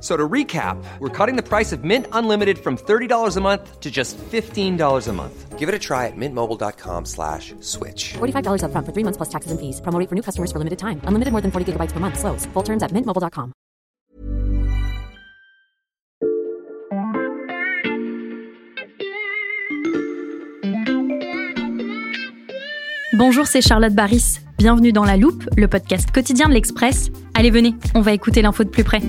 So to recap, we're cutting the price of Mint Unlimited from $30 a month to just $15 a month. Give it a try at mintmobile.com slash switch. $45 upfront for three months plus taxes and fees. Promo rate for new customers for limited time. Unlimited more than 40 gigabytes per month. Slows. Full terms at mintmobile.com. Bonjour, c'est Charlotte Baris. Bienvenue dans La Loupe, le podcast quotidien de l'Express. Allez, venez, on va écouter l'info de plus près.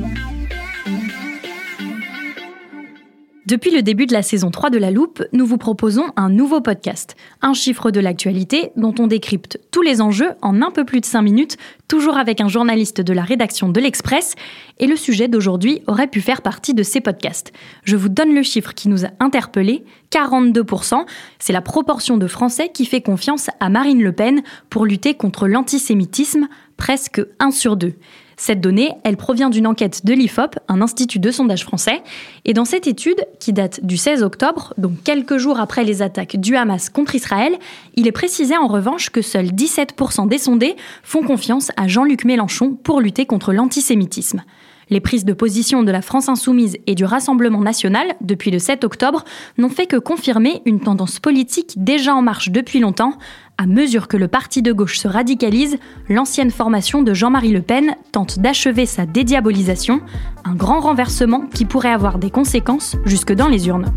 Depuis le début de la saison 3 de La Loupe, nous vous proposons un nouveau podcast, un chiffre de l'actualité dont on décrypte tous les enjeux en un peu plus de 5 minutes, toujours avec un journaliste de la rédaction de l'Express, et le sujet d'aujourd'hui aurait pu faire partie de ces podcasts. Je vous donne le chiffre qui nous a interpellés, 42%, c'est la proportion de Français qui fait confiance à Marine Le Pen pour lutter contre l'antisémitisme, presque 1 sur 2. Cette donnée, elle provient d'une enquête de l'IFOP, un institut de sondage français. Et dans cette étude, qui date du 16 octobre, donc quelques jours après les attaques du Hamas contre Israël, il est précisé en revanche que seuls 17% des sondés font confiance à Jean-Luc Mélenchon pour lutter contre l'antisémitisme. Les prises de position de la France insoumise et du Rassemblement national depuis le 7 octobre n'ont fait que confirmer une tendance politique déjà en marche depuis longtemps. À mesure que le parti de gauche se radicalise, l'ancienne formation de Jean-Marie Le Pen tente d'achever sa dédiabolisation, un grand renversement qui pourrait avoir des conséquences jusque dans les urnes.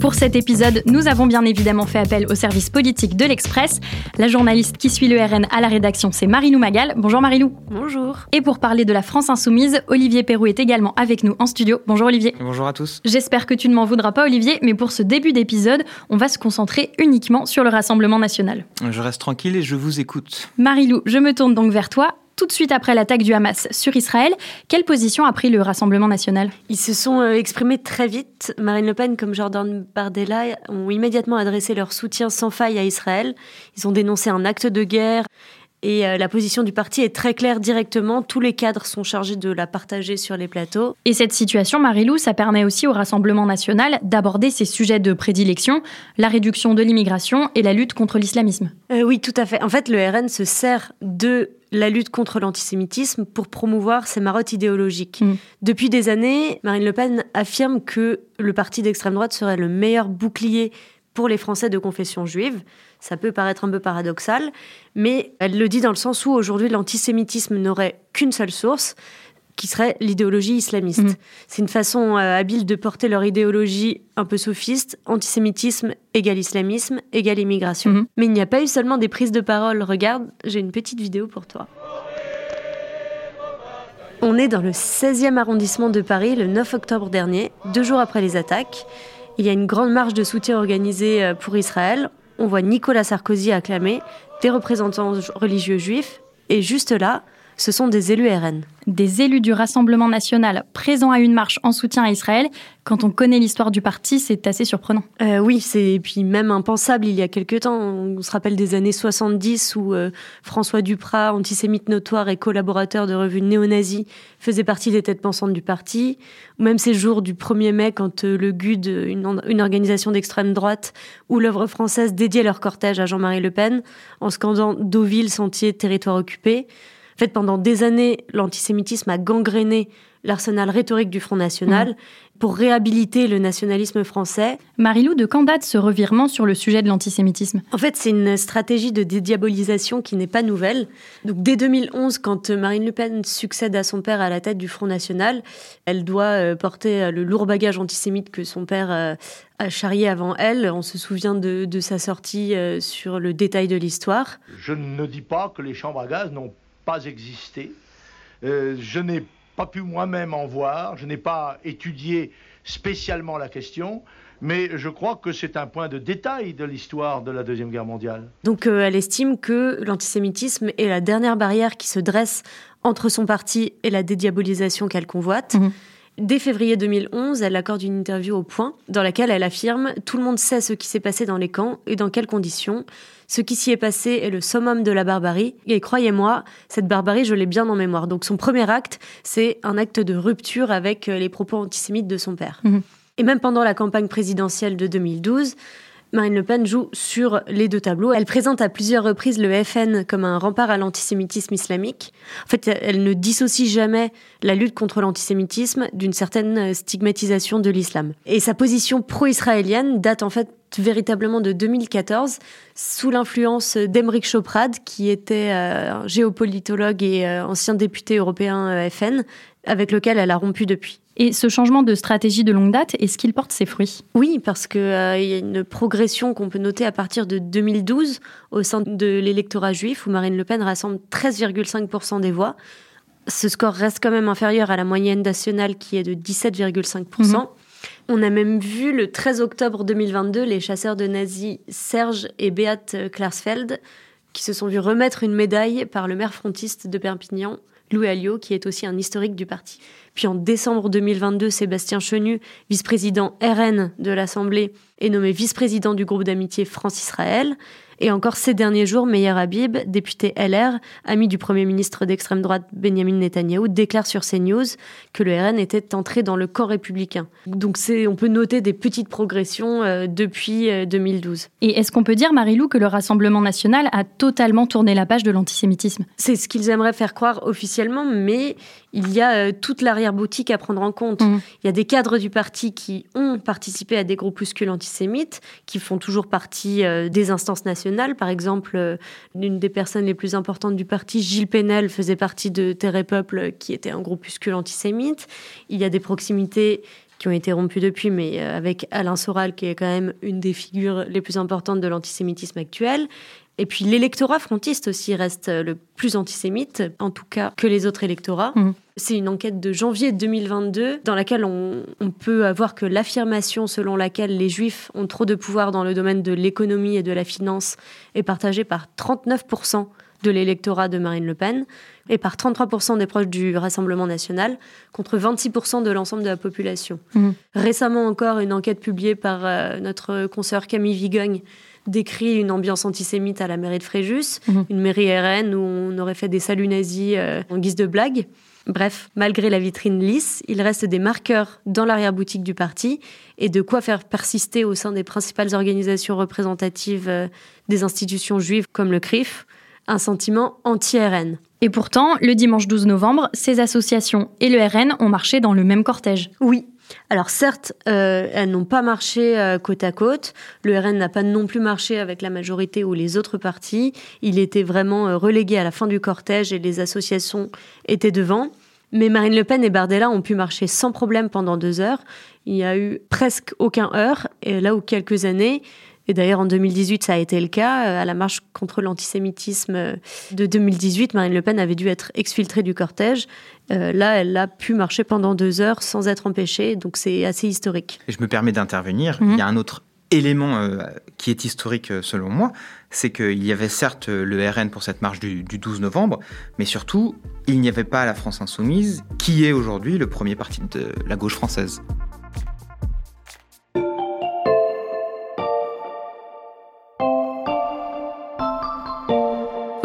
Pour cet épisode, nous avons bien évidemment fait appel au service politique de l'Express. La journaliste qui suit le RN à la rédaction, c'est Marilou Magal. Bonjour Marilou. Bonjour. Et pour parler de la France Insoumise, Olivier Perrou est également avec nous en studio. Bonjour Olivier. Bonjour à tous. J'espère que tu ne m'en voudras pas Olivier, mais pour ce début d'épisode, on va se concentrer uniquement sur le Rassemblement national. Je reste tranquille et je vous écoute. Marilou, je me tourne donc vers toi tout de suite après l'attaque du Hamas sur Israël. Quelle position a pris le Rassemblement national? Ils se sont euh, exprimés très vite. Marine Le Pen comme Jordan Bardella ont immédiatement adressé leur soutien sans faille à Israël. Ils ont dénoncé un acte de guerre. Et euh, la position du parti est très claire directement. Tous les cadres sont chargés de la partager sur les plateaux. Et cette situation, Marilou, ça permet aussi au Rassemblement national d'aborder ses sujets de prédilection, la réduction de l'immigration et la lutte contre l'islamisme. Euh, oui, tout à fait. En fait, le RN se sert de la lutte contre l'antisémitisme pour promouvoir ses marottes idéologiques. Mm. Depuis des années, Marine Le Pen affirme que le parti d'extrême droite serait le meilleur bouclier pour les Français de confession juive. Ça peut paraître un peu paradoxal, mais elle le dit dans le sens où aujourd'hui l'antisémitisme n'aurait qu'une seule source, qui serait l'idéologie islamiste. Mhm. C'est une façon euh, habile de porter leur idéologie un peu sophiste, antisémitisme égale islamisme égale immigration. Mhm. Mais il n'y a pas eu seulement des prises de parole. Regarde, j'ai une petite vidéo pour toi. On est dans le 16e arrondissement de Paris le 9 octobre dernier, deux jours après les attaques. Il y a une grande marche de soutien organisée euh, pour Israël. On voit Nicolas Sarkozy acclamer, des représentants religieux juifs, et juste là, ce sont des élus RN. Des élus du Rassemblement national présents à une marche en soutien à Israël. Quand on connaît l'histoire du parti, c'est assez surprenant. Euh, oui, c'est puis même impensable il y a quelques temps. On se rappelle des années 70 où euh, François Duprat, antisémite notoire et collaborateur de revue néo-nazie, faisait partie des têtes pensantes du parti. Ou même ces jours du 1er mai quand euh, le GUD, une, une organisation d'extrême droite, ou l'œuvre française dédiait leur cortège à Jean-Marie Le Pen en scandant Deauville, sentier, territoire occupé. En fait, pendant des années, l'antisémitisme a gangréné l'arsenal rhétorique du Front National mmh. pour réhabiliter le nationalisme français. Marilou, de quand date ce revirement sur le sujet de l'antisémitisme? En fait, c'est une stratégie de dédiabolisation qui n'est pas nouvelle. Donc, dès 2011, quand Marine Le Pen succède à son père à la tête du Front National, elle doit euh, porter euh, le lourd bagage antisémite que son père euh, a charrié avant elle. On se souvient de, de sa sortie sur le détail de l'histoire. Je ne dis pas que les chambres à gaz n'ont pas existé. je n'ai pas pu moi-même en voir, je n'ai pas étudié spécialement la question, mais je crois que c'est un point de détail de l'histoire de la Deuxième Guerre mondiale. Donc elle estime que l'antisémitisme est la dernière barrière qui se dresse entre son parti et la dédiabolisation qu'elle convoite. Mhm. Dès février 2011, elle accorde une interview au Point dans laquelle elle affirme Tout le monde sait ce qui s'est passé dans les camps et dans quelles conditions. Ce qui s'y est passé est le summum de la barbarie. Et croyez-moi, cette barbarie, je l'ai bien en mémoire. Donc son premier acte, c'est un acte de rupture avec euh, les propos antisémites de son père. Mhm. Et même pendant la campagne présidentielle de 2012, Marine Le Pen joue sur les deux tableaux. Elle présente à plusieurs reprises le FN comme un rempart à l'antisémitisme islamique. En fait, elle ne dissocie jamais la lutte contre l'antisémitisme d'une certaine stigmatisation de l'islam. Et sa position pro-israélienne date en fait véritablement de 2014, sous l'influence d'Emeric Choprad, qui était euh, géopolitologue et euh, ancien député européen euh, FN, avec lequel elle a rompu depuis. Et ce changement de stratégie de longue date, est-ce qu'il porte ses fruits? Oui, parce qu'il euh, y a une progression qu'on peut noter à partir de 2012 au sein de l'électorat juif, où Marine Le Pen rassemble 13,5% des voix. Ce score reste quand même inférieur à la moyenne nationale qui est de 17,5%. Mhm. On a même vu le 13 octobre 2022 les chasseurs de nazis Serge et Beat Klarsfeld qui se sont vus remettre une médaille par le maire frontiste de Perpignan, Louis Alliot, qui est aussi un historique du parti. Puis en décembre 2022, Sébastien Chenu, vice-président RN de l'Assemblée, est nommé vice-président du groupe d'amitié France-Israël. Et encore ces derniers jours, Meir Habib, député LR, ami du Premier ministre d'extrême droite Benjamin Netanyahou, déclare sur CNews que le RN était entré dans le camp républicain. Donc c'est, on peut noter des petites progressions euh, depuis 2012. Euh, Et est-ce qu'on peut dire, Marilou, que le Rassemblement national a totalement tourné la page de l'antisémitisme? C'est ce qu'ils aimeraient faire croire officiellement, mais il y a euh, toute l'arrière-boutique à prendre en compte. Mmh. Il y a des cadres du parti qui ont participé à des groupuscules antisémites, qui font toujours partie des instances nationales par exemple, euh, l'une des personnes les plus importantes du parti, Gilles Penel, faisait partie de Terre et Peuple, qui était un groupuscule antisémite. Il y a des proximités qui ont été rompues depuis, mais euh, avec Alain Soral, qui est quand même une des figures les plus importantes de l'antisémitisme actuel. Et puis l'électorat frontiste aussi reste le plus antisémite, en tout cas que les autres électorats. Mmh. C'est une enquête de janvier 2022 dans laquelle on, peut avoir que l'affirmation selon laquelle les juifs ont trop de pouvoir dans le domaine de l'économie et de la finance est partagée par 39% de l'électorat de Marine Le Pen et par 33% des proches du Rassemblement national, contre 26% de l'ensemble de la population. Mmh. Récemment encore, une enquête publiée par euh, notre consoeur Camille Vigogne décrit une ambiance antisémite à la mairie de Fréjus, mmh. une mairie RN où on aurait fait des saluts nazis euh, en guise de blague. Bref, malgré la vitrine lisse, il reste des marqueurs dans l'arrière-boutique du parti et de quoi faire persister au sein des principales organisations représentatives euh, des institutions juives comme le CRIF un sentiment anti-RN. Et pourtant, le dimanche 12 novembre, ces associations et le RN ont marché dans le même cortège. Oui, alors certes, euh, elles n'ont pas marché euh, côte à côte. Le RN n'a pas non plus marché avec la majorité ou les autres partis. Il était vraiment euh, relégué à la fin du cortège et les associations étaient devant. Mais Marine Le Pen et Bardella ont pu marcher sans problème pendant deux heures. Il n'y a eu presque aucun heure. Et là où quelques années, et d'ailleurs, en 2018, ça a été le cas. À la marche contre l'antisémitisme de 2018, Marine Le Pen avait dû être exfiltrée du cortège. Euh, là, elle a pu marcher pendant deux heures sans être empêchée, donc c'est assez historique. Et je me permets d'intervenir. Mhm. Il y a un autre élément euh, qui est historique euh, selon moi, c'est qu'il y avait certes le RN pour cette marche du, du 12 novembre, mais surtout, il n'y avait pas la France insoumise, qui est aujourd'hui le premier parti de la gauche française.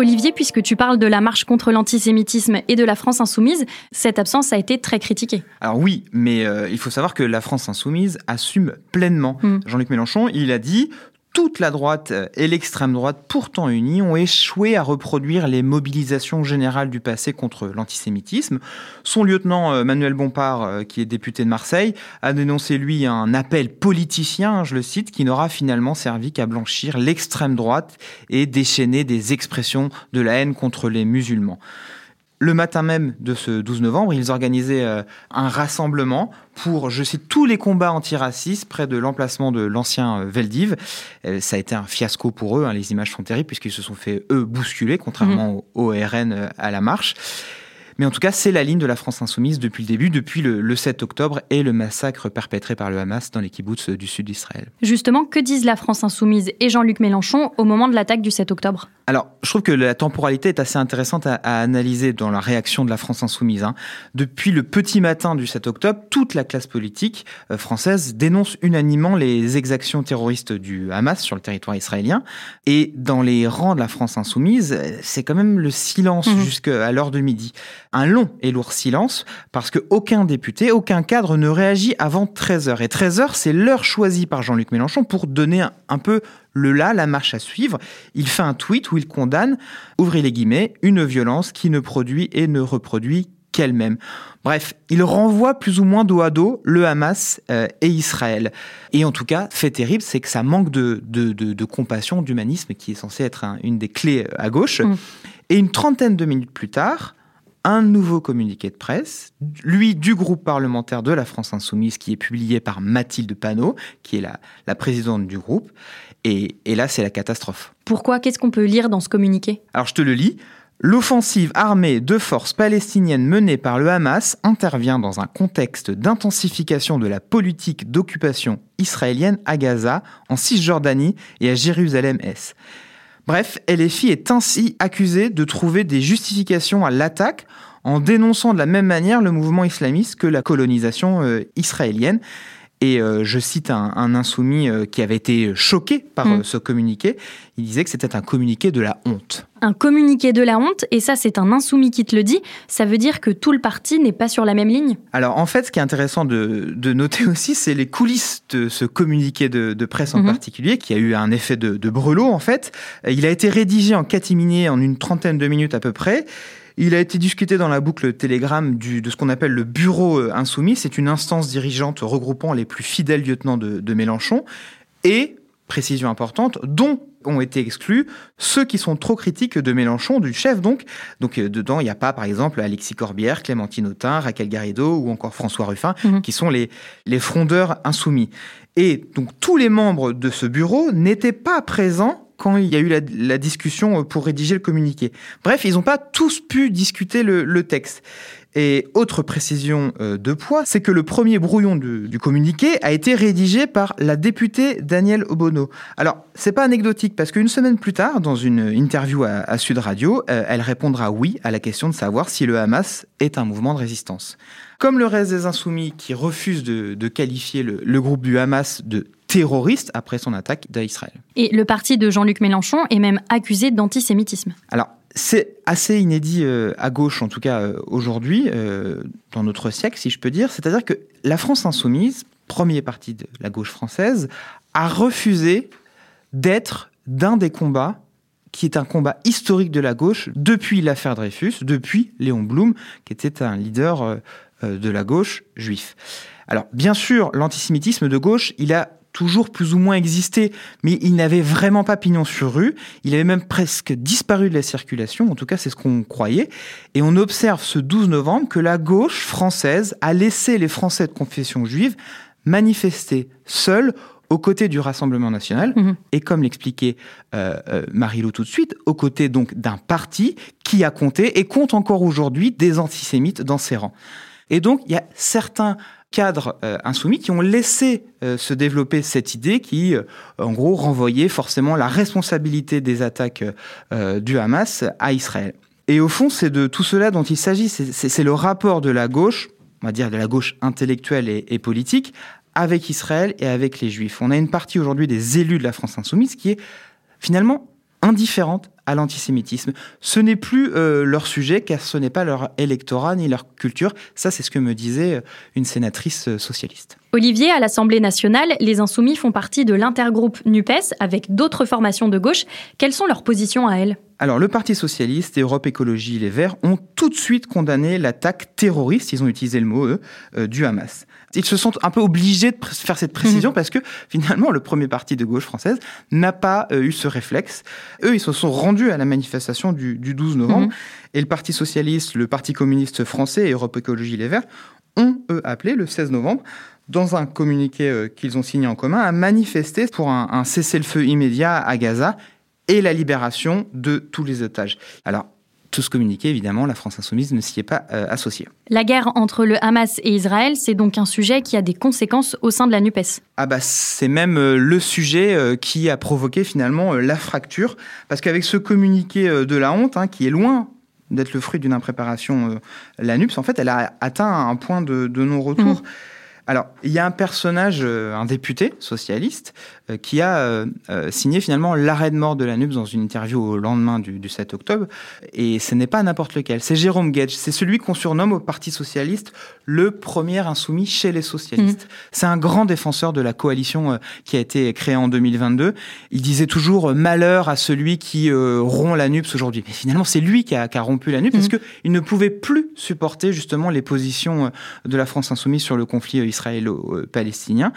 Olivier, puisque tu parles de la marche contre l'antisémitisme et de la France insoumise, cette absence a été très critiquée. Alors oui, mais euh, il faut savoir que la France insoumise assume pleinement. Hmm. Jean-Luc Mélenchon, il a dit toute la droite euh, et l'extrême droite, pourtant unies, ont échoué à reproduire les mobilisations générales du passé contre l'antisémitisme. Son lieutenant euh, Manuel Bompard, euh, qui est député de Marseille, a dénoncé, lui, un appel politicien, je le cite, qui n'aura finalement servi qu'à blanchir l'extrême droite et déchaîner des expressions de la haine contre les musulmans. Le matin même de ce 12 novembre, ils organisaient euh, un rassemblement pour, je cite, tous les combats antiracistes près de l'emplacement de l'ancien euh, Veldiv. Euh, ça a été un fiasco pour eux, hein, les images sont terribles puisqu'ils se sont fait, eux, bousculer, contrairement mmh. au, RN à la marche. Mais en tout cas, c'est la ligne de la France insoumise depuis le début, depuis le, 7 octobre et le massacre perpétré par le Hamas dans les kibbutz du sud d'Israël. Justement, que disent la France insoumise et Jean-Luc Mélenchon au moment de l'attaque du 7 octobre? Alors, je trouve que la temporalité est assez intéressante à, analyser dans la réaction de la France insoumise. Hein. Depuis le petit matin du 7 octobre, toute la classe politique euh, française dénonce unanimement les exactions terroristes du Hamas sur le territoire israélien. Et dans les rangs de la France insoumise, euh, c'est quand même le silence mmh. jusqu'à l'heure de midi. Un long et lourd silence parce que aucun député, aucun cadre ne réagit avant 13 h Et 13 h c'est l'heure choisie par Jean-Luc Mélenchon pour donner un peu le là, la marche à suivre, il fait un tweet où il condamne, ouvrez les guillemets, une violence qui ne produit et ne reproduit qu'elle-même. Bref, il renvoie plus ou moins dos à dos le Hamas euh, et Israël. Et en tout cas, fait terrible, c'est que ça manque de, de, compassion, d'humanisme, qui est censé être une des clés à gauche. Mm. Et une trentaine de minutes plus tard, un nouveau communiqué de presse, lui du groupe parlementaire de la France Insoumise, qui est publié par Mathilde Panot, qui est la, la présidente du groupe. Et, là, c'est la catastrophe. Pourquoi? Qu'est-ce qu'on peut lire dans ce communiqué? Alors, je te le lis. L'offensive armée de forces palestiniennes menée par le Hamas intervient dans un contexte d'intensification de la politique d'occupation israélienne à Gaza, en Cisjordanie et à Jérusalem-Est. Bref, LFI est ainsi accusé de trouver des justifications à l'attaque en dénonçant de la même manière le mouvement islamiste que la colonisation euh, israélienne. Et euh, je cite un, insoumis euh, qui avait été choqué par mm. ce communiqué. Il disait que c'était un communiqué de la honte. Un communiqué de la honte, et ça c'est un insoumis qui te le dit, ça veut dire que tout le parti n'est pas sur la même ligne? Alors en fait, ce qui est intéressant de, noter aussi, c'est les coulisses de ce communiqué de, presse en mhm. particulier, qui a eu un effet de, de brelot en fait. Il a été rédigé en catimini en une trentaine de minutes à peu près. Il a été discuté dans la boucle Telegram de ce qu'on appelle le bureau euh, insoumis. C'est une instance dirigeante regroupant les plus fidèles lieutenants de, Mélenchon. Et, précision importante, dont ont été exclus ceux qui sont trop critiques de Mélenchon, du chef donc. Donc euh, dedans, il n'y a pas par exemple Alexis Corbière, Clémentine Autain, Raquel Garrido ou encore François Ruffin, mhm. qui sont les, les frondeurs insoumis. Et donc tous les membres de ce bureau n'étaient pas présents quand il y a eu la, discussion euh, pour rédiger le communiqué. Bref, ils n'ont pas tous pu discuter le, texte. Et autre précision euh, de poids, c'est que le premier brouillon du, communiqué a été rédigé par la députée Danielle Obono. Alors, c'est pas anecdotique parce qu'une semaine plus tard, dans une interview à, Sud Radio, euh, elle répondra oui à la question de savoir si le Hamas est un mouvement de résistance. Comme le reste des insoumis qui refusent de, qualifier le groupe du Hamas de terroriste après son attaque d'Israël. Et le parti de Jean-Luc Mélenchon est même accusé d'antisémitisme. Alors, c'est assez inédit euh, à gauche, en tout cas euh, aujourd'hui, euh, dans notre siècle, si je peux dire. C'est-à-dire que la France insoumise, premier parti de la gauche française, a refusé d'être d'un des combats qui est un combat historique de la gauche depuis l'affaire Dreyfus, depuis Léon Blum, qui était un leader de la gauche juif. Alors, bien sûr, l'antisémitisme de gauche, il a toujours plus ou moins existé, mais il n'avait vraiment pas pignon sur rue. Il avait même presque disparu de la circulation, en tout cas c'est ce qu'on croyait. Et on observe ce 12 novembre que la gauche française a laissé les Français de confession juive manifester seuls aux côtés du Rassemblement national, mhm. et comme l'expliquait euh, euh, Marie-Lou tout de suite, aux côtés donc d'un parti qui a compté et compte encore aujourd'hui des antisémites dans ses rangs. Et donc il y a certains cadres euh, insoumis qui ont laissé euh, se développer cette idée qui, euh, en gros, renvoyait forcément la responsabilité des attaques du Hamas à Israël. Et au fond, c'est de tout cela dont il s'agit. C'est le rapport de la gauche, on va dire de la gauche intellectuelle et, et, politique, avec Israël et avec les Juifs. On a une partie aujourd'hui des élus de la France insoumise qui est finalement indifférentes à l'antisémitisme. Ce n'est plus euh, leur sujet car ce n'est pas leur électorat ni leur culture. Ça, c'est ce que me disait euh, une sénatrice euh, socialiste. Olivier, à l'Assemblée nationale, les Insoumis font partie de l'intergroupe NUPES avec d'autres formations de gauche. Quelles sont leurs positions à elles? Alors, le Parti socialiste et Europe Écologie Les Verts ont tout de suite condamné l'attaque terroriste, ils ont utilisé le mot eux, du Hamas. Ils se sont un peu obligés de faire cette précision mhm. parce que finalement, le premier parti de gauche française n'a pas eu ce réflexe. Eux, ils se sont rendus à la manifestation du, 12 novembre. Mhm. Et le Parti socialiste, le Parti communiste français et Europe Écologie Les Verts ont, eux, appelé le 16 novembre dans un communiqué euh, qu'ils ont signé en commun, à manifester pour un, un cessez-le-feu immédiat à Gaza et la libération de tous les otages. Alors, tout ce communiqué, évidemment, la France insoumise ne s'y est pas euh, associée. La guerre entre le Hamas et Israël, c'est donc un sujet qui a des conséquences au sein de la NUPES. Ah bah c'est même euh, le sujet euh, qui a provoqué finalement la fracture, parce qu'avec ce communiqué de la honte, hein, qui est loin d'être le fruit d'une impréparation, la NUPES, en fait, elle a atteint un point de, non-retour. Mmh. Alors, il y a un personnage, un député socialiste, euh, qui a euh, euh, signé finalement l'arrêt de mort de la NUPS dans une interview au lendemain du, 7 octobre. Et ce n'est pas n'importe lequel. C'est Jérôme Gage. C'est celui qu'on surnomme au Parti socialiste le premier insoumis chez les socialistes. Mmh. C'est un grand défenseur de la coalition qui a été créée en 2022. Il disait toujours malheur à celui qui rompt la NUPS aujourd'hui. Mais finalement, c'est lui qui a, rompu la NUPS mmh. parce qu'il ne pouvait plus supporter justement les positions de la France insoumise sur le conflit israélo-palestinien.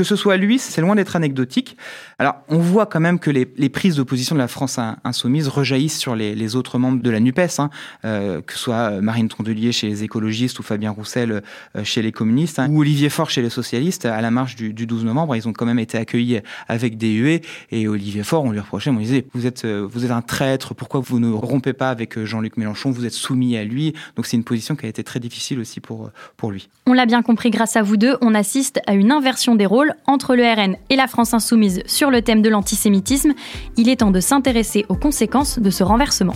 Que ce soit lui, c'est loin d'être anecdotique. Alors, on voit quand même que les, prises d'opposition de la France insoumise rejaillissent sur les, autres membres de la NUPES, hein, euh, que ce soit Marine Tondelier chez les écologistes ou Fabien Roussel euh, chez les communistes, hein, ou Olivier Faure chez les socialistes. À la marche du, 12 novembre, ils ont quand même été accueillis avec des huées. Et Olivier Faure, on lui reprochait, on lui disait, vous êtes, euh, vous êtes un traître, pourquoi vous ne rompez pas avec Jean-Luc Mélenchon, vous êtes soumis à lui. Donc c'est une position qui a été très difficile aussi pour, pour lui. On l'a bien compris grâce à vous deux, on assiste à une inversion des rôles entre le RN et la France insoumise sur le thème de l'antisémitisme, il est temps de s'intéresser aux conséquences de ce renversement.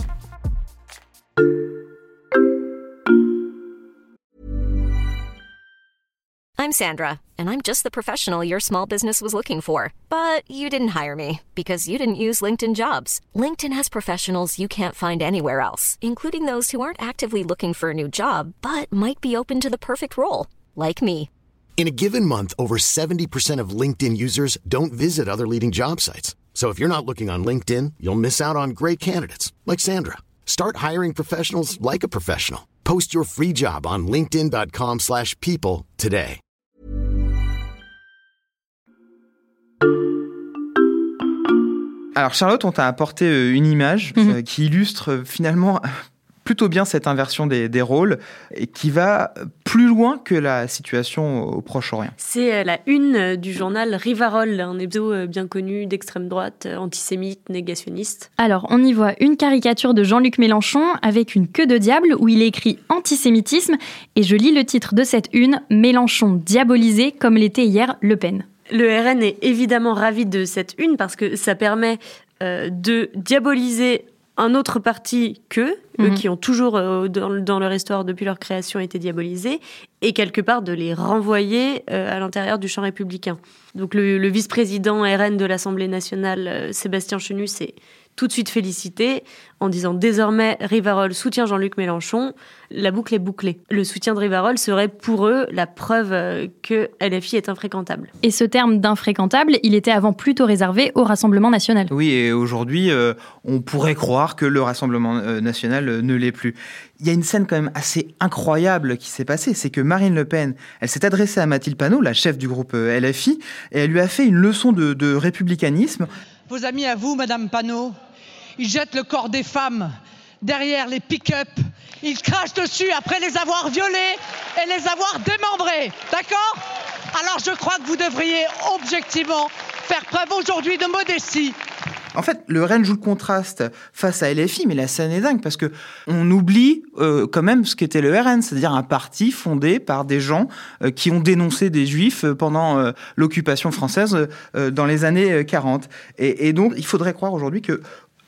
I'm Sandra, and I'm just the professional your small business was looking for. But you didn't hire me because you didn't use LinkedIn jobs. LinkedIn has professionals you can't find anywhere else, including those who aren't actively looking for a new job but might be open to the perfect role, like me. In a given month, over 70% of LinkedIn users don't visit other leading job sites. So if you're not looking on LinkedIn, you'll miss out on great candidates like Sandra. Start hiring professionals like a professional. Post your free job on linkedin.com/people today. Alors Charlotte, on t'a apporté euh, une image mm -hmm. qui illustre euh, finalement plutôt bien cette inversion des, rôles et qui va plus loin que la situation au Proche-Orient. C'est euh, la une euh, du journal Rivarol, un hebdo euh, bien connu d'extrême droite, antisémite, négationniste. Alors, on y voit une caricature de Jean-Luc Mélenchon avec une queue de diable où il écrit antisémitisme et je lis le titre de cette une, Mélenchon diabolisé comme l'était hier Le Pen. Le RN est évidemment ravi de cette une parce que ça permet de diaboliser un autre parti qu'eux, eux mhm. qui ont toujours, euh, dans, leur histoire, depuis leur création, été diabolisés, et quelque part de les renvoyer euh, à l'intérieur du champ républicain. Donc le, vice-président RN de l'Assemblée nationale, euh, Sébastien Chenu, s'est tout de suite félicité en disant désormais Rivarol soutient Jean-Luc Mélenchon. La boucle est bouclée. Le soutien de Rivarol serait pour eux la preuve euh, que LFI est infréquentable. Et ce terme d'infréquentable, il était avant plutôt réservé au Rassemblement national. Oui, et aujourd'hui, euh, on pourrait croire que le Rassemblement euh, national ne l'est plus. Il y a une scène quand même assez incroyable qui s'est passée, c'est que Marine Le Pen, elle s'est adressée à Mathilde Panot, la chef du groupe LFI, et elle lui a fait une leçon de, de républicanisme. Vos amis à vous, Madame Panot, ils jettent le corps des femmes derrière les pick-up. Ils crachent dessus après les avoir violées et les avoir démembrées. D'accord? Alors je crois que vous devriez objectivement faire preuve aujourd'hui de modestie. En fait, le Rennes joue le contraste face à LFI, mais la scène est dingue parce que on oublie euh, quand même ce qu'était le RN, c'est-à-dire un parti fondé par des gens euh, qui ont dénoncé des juifs euh, pendant l'occupation française dans les années 40. Et, et, donc, il faudrait croire aujourd'hui que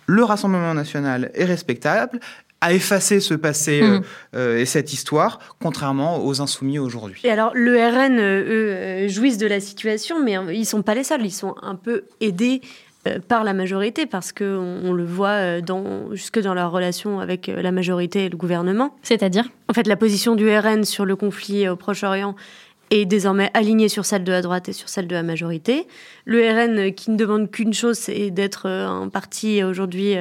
le Rassemblement national est respectable, a effacé ce passé mm. euh, euh, et cette histoire, contrairement aux insoumis aujourd'hui. Et alors, le RN, euh, eux, jouissent de la situation, mais ils sont pas les seuls. Ils sont un peu aidés euh, par la majorité, parce qu'on on le voit euh, dans, jusque dans leur relation avec euh, la majorité et le gouvernement. C'est-à-dire? En fait, la position du RN sur le conflit au Proche-Orient est désormais alignée sur celle de la droite et sur celle de la majorité. Le RN, qui ne demande qu'une chose, c'est d'être un parti aujourd'hui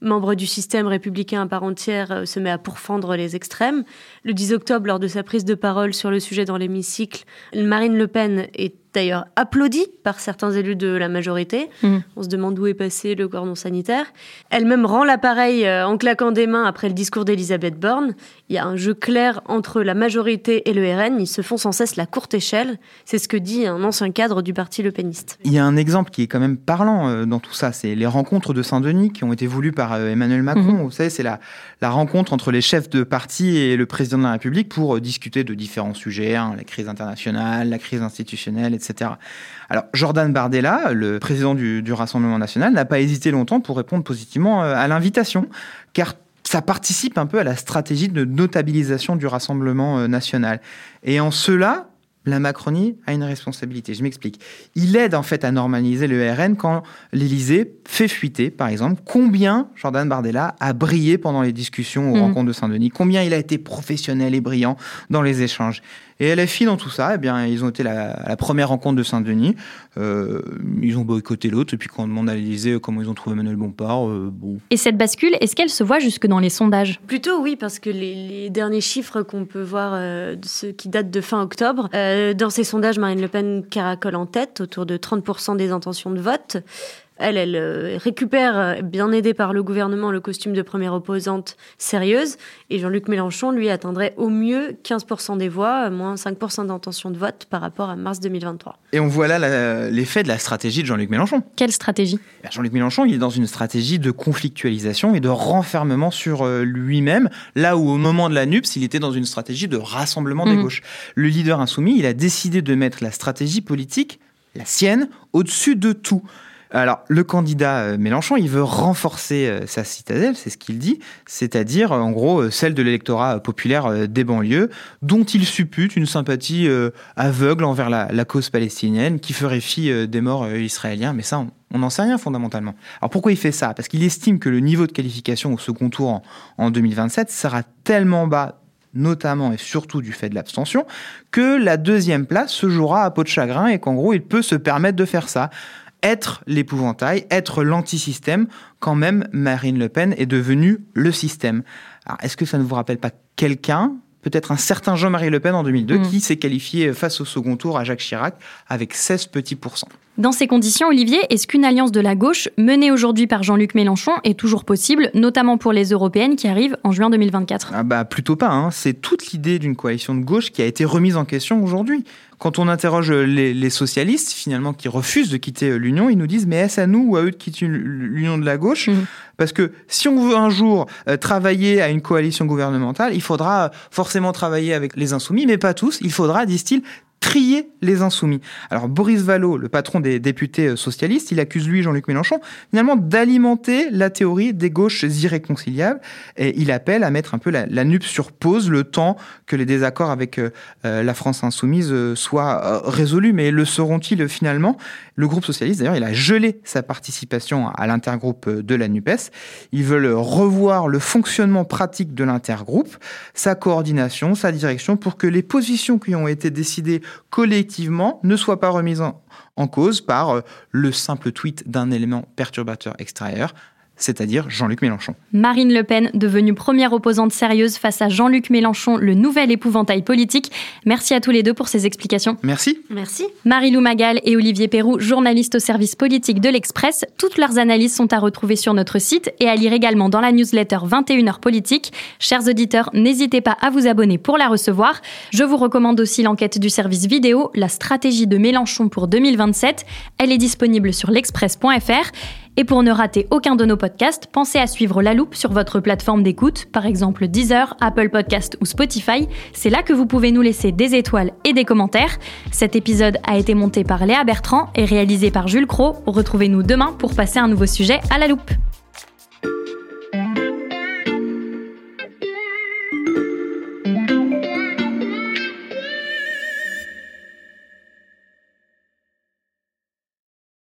membre du système républicain à part entière, se met à pourfendre les extrêmes. Le 10 octobre, lors de sa prise de parole sur le sujet dans l'hémicycle, Marine Le Pen est d'ailleurs applaudie par certains élus de la majorité. Mmh. On se demande où est passé le cordon sanitaire. Elle-même rend l'appareil euh, en claquant des mains après le discours d'Elisabeth Borne. Il y a un jeu clair entre la majorité et le RN. Ils se font sans cesse la courte échelle. C'est ce que dit un ancien cadre du parti Le Peniste. Il y a un exemple qui est quand même parlant euh, dans tout ça, c'est les rencontres de Saint-Denis qui ont été voulues par euh, Emmanuel Macron. Mhm. Vous savez, c'est la, la rencontre entre les chefs de parti et le président de la République pour discuter de différents sujets, hein, la crise internationale, la crise institutionnelle, etc. Alors, Jordan Bardella, le président du, du Rassemblement national, n'a pas hésité longtemps pour répondre positivement euh, à l'invitation, car ça participe un peu à la stratégie de notabilisation du Rassemblement euh, national. Et en cela, la Macronie a une responsabilité. Je m'explique. Il aide en fait à normaliser le RN quand l'Élysée fait fuiter, par exemple, combien Jordan Bardella a brillé pendant les discussions aux Mhm. rencontres de Saint-Denis, combien il a été professionnel et brillant dans les échanges. Et LFI, dans tout ça, eh bien, ils ont été la, à la première rencontre de Saint-Denis. Euh, ils ont boycotté l'autre. Et puis, quand on demande à l'Élysée comment ils ont trouvé Manuel Bompard, euh, bon, Et cette bascule, est-ce qu'elle se voit jusque dans les sondages? Plutôt oui, parce que les, les derniers chiffres qu'on peut voir, euh, ceux qui datent de fin octobre, euh, dans ces sondages, Marine Le Pen caracole en tête, autour de 30% des intentions de vote. Elle, elle euh, récupère, euh, bien aidée par le gouvernement, le costume de première opposante sérieuse. Et Jean-Luc Mélenchon, lui, atteindrait au mieux 15% des voix, euh, moins 5% d'intention de vote par rapport à mars 2023. Et on voit là l'effet de la stratégie de Jean-Luc Mélenchon. Quelle stratégie? Eh Jean-Luc Mélenchon, il est dans une stratégie de conflictualisation et de renfermement sur lui-même, là où au moment de la NUPS, il était dans une stratégie de rassemblement des Mhm. gauches. Le leader insoumis, il a décidé de mettre la stratégie politique, la sienne, au-dessus de tout. Alors, le candidat euh, Mélenchon, il veut renforcer euh, sa citadelle, c'est ce qu'il dit, c'est-à-dire, euh, en gros, celle de l'électorat populaire des banlieues, dont il suppute une sympathie aveugle envers la, cause palestinienne, qui ferait fi des morts israéliens, mais ça, on- on n'en sait rien fondamentalement. Alors pourquoi il fait ça? Parce qu'il estime que le niveau de qualification au second tour en, en 2027 sera tellement bas notamment et surtout du fait de l'abstention, que la deuxième place se jouera à peau de chagrin et qu'en gros, il peut se permettre de faire ça. Être l'épouvantail, être l'antisystème, quand même Marine Le Pen est devenue le système. Alors, est-ce que ça ne vous rappelle pas quelqu'un Peut-être un certain Jean-Marie Le Pen en 2002 Mm. qui s'est qualifié face au second tour à Jacques Chirac avec 16 petits pourcents? Dans ces conditions, Olivier, est-ce qu'une alliance de la gauche, menée aujourd'hui par Jean-Luc Mélenchon, est toujours possible, notamment pour les européennes qui arrivent en juin 2024 Ah bah plutôt pas. hein. C'est toute l'idée d'une coalition de gauche qui a été remise en question aujourd'hui. Quand on interroge les, les socialistes, finalement, qui refusent de quitter l'Union, ils nous disent mais est-ce à nous ou à eux de quitter l'Union de la gauche? Mhm. Parce que si on veut un jour euh, travailler à une coalition gouvernementale, il faudra euh, forcément travailler avec les insoumis, mais pas tous. Il faudra, disent-ils, trier les insoumis. Alors Boris Vallaud, le patron des députés euh, socialistes, il accuse lui, Jean-Luc Mélenchon, finalement d'alimenter la théorie des gauches irréconciliables et il appelle à mettre un peu la, la NUP sur pause le temps que les désaccords avec euh, euh, la France insoumise soient résolus. Mais le seront-ils finalement? Le groupe socialiste, d'ailleurs, il a gelé sa participation à l'intergroupe de la NUPES. Ils veulent revoir le fonctionnement pratique de l'intergroupe, sa coordination, sa direction, pour que les positions qui ont été décidées collectivement ne soient pas remises en, en cause par euh, le simple tweet d'un élément perturbateur extérieur, c'est-à-dire Jean-Luc Mélenchon. Marine Le Pen, devenue première opposante sérieuse face à Jean-Luc Mélenchon, le nouvel épouvantail politique. Merci à tous les deux pour ces explications. Merci. Merci. Marie-Lou Magal et Olivier Perrou, journalistes au service politique de l'Express. Toutes leurs analyses sont à retrouver sur notre site et à lire également dans la newsletter 21h politique. Chers auditeurs, n'hésitez pas à vous abonner pour la recevoir. Je vous recommande aussi l'enquête du service vidéo, la stratégie de Mélenchon pour 2027. Elle est disponible sur l'express.fr. Et pour ne rater aucun de nos podcasts, pensez à suivre La Loupe sur votre plateforme d'écoute, par exemple Deezer, Apple Podcast ou Spotify. C'est là que vous pouvez nous laisser des étoiles et des commentaires. Cet épisode a été monté par Léa Bertrand et réalisé par Jules Cro. Retrouvez-nous demain pour passer un nouveau sujet à La Loupe.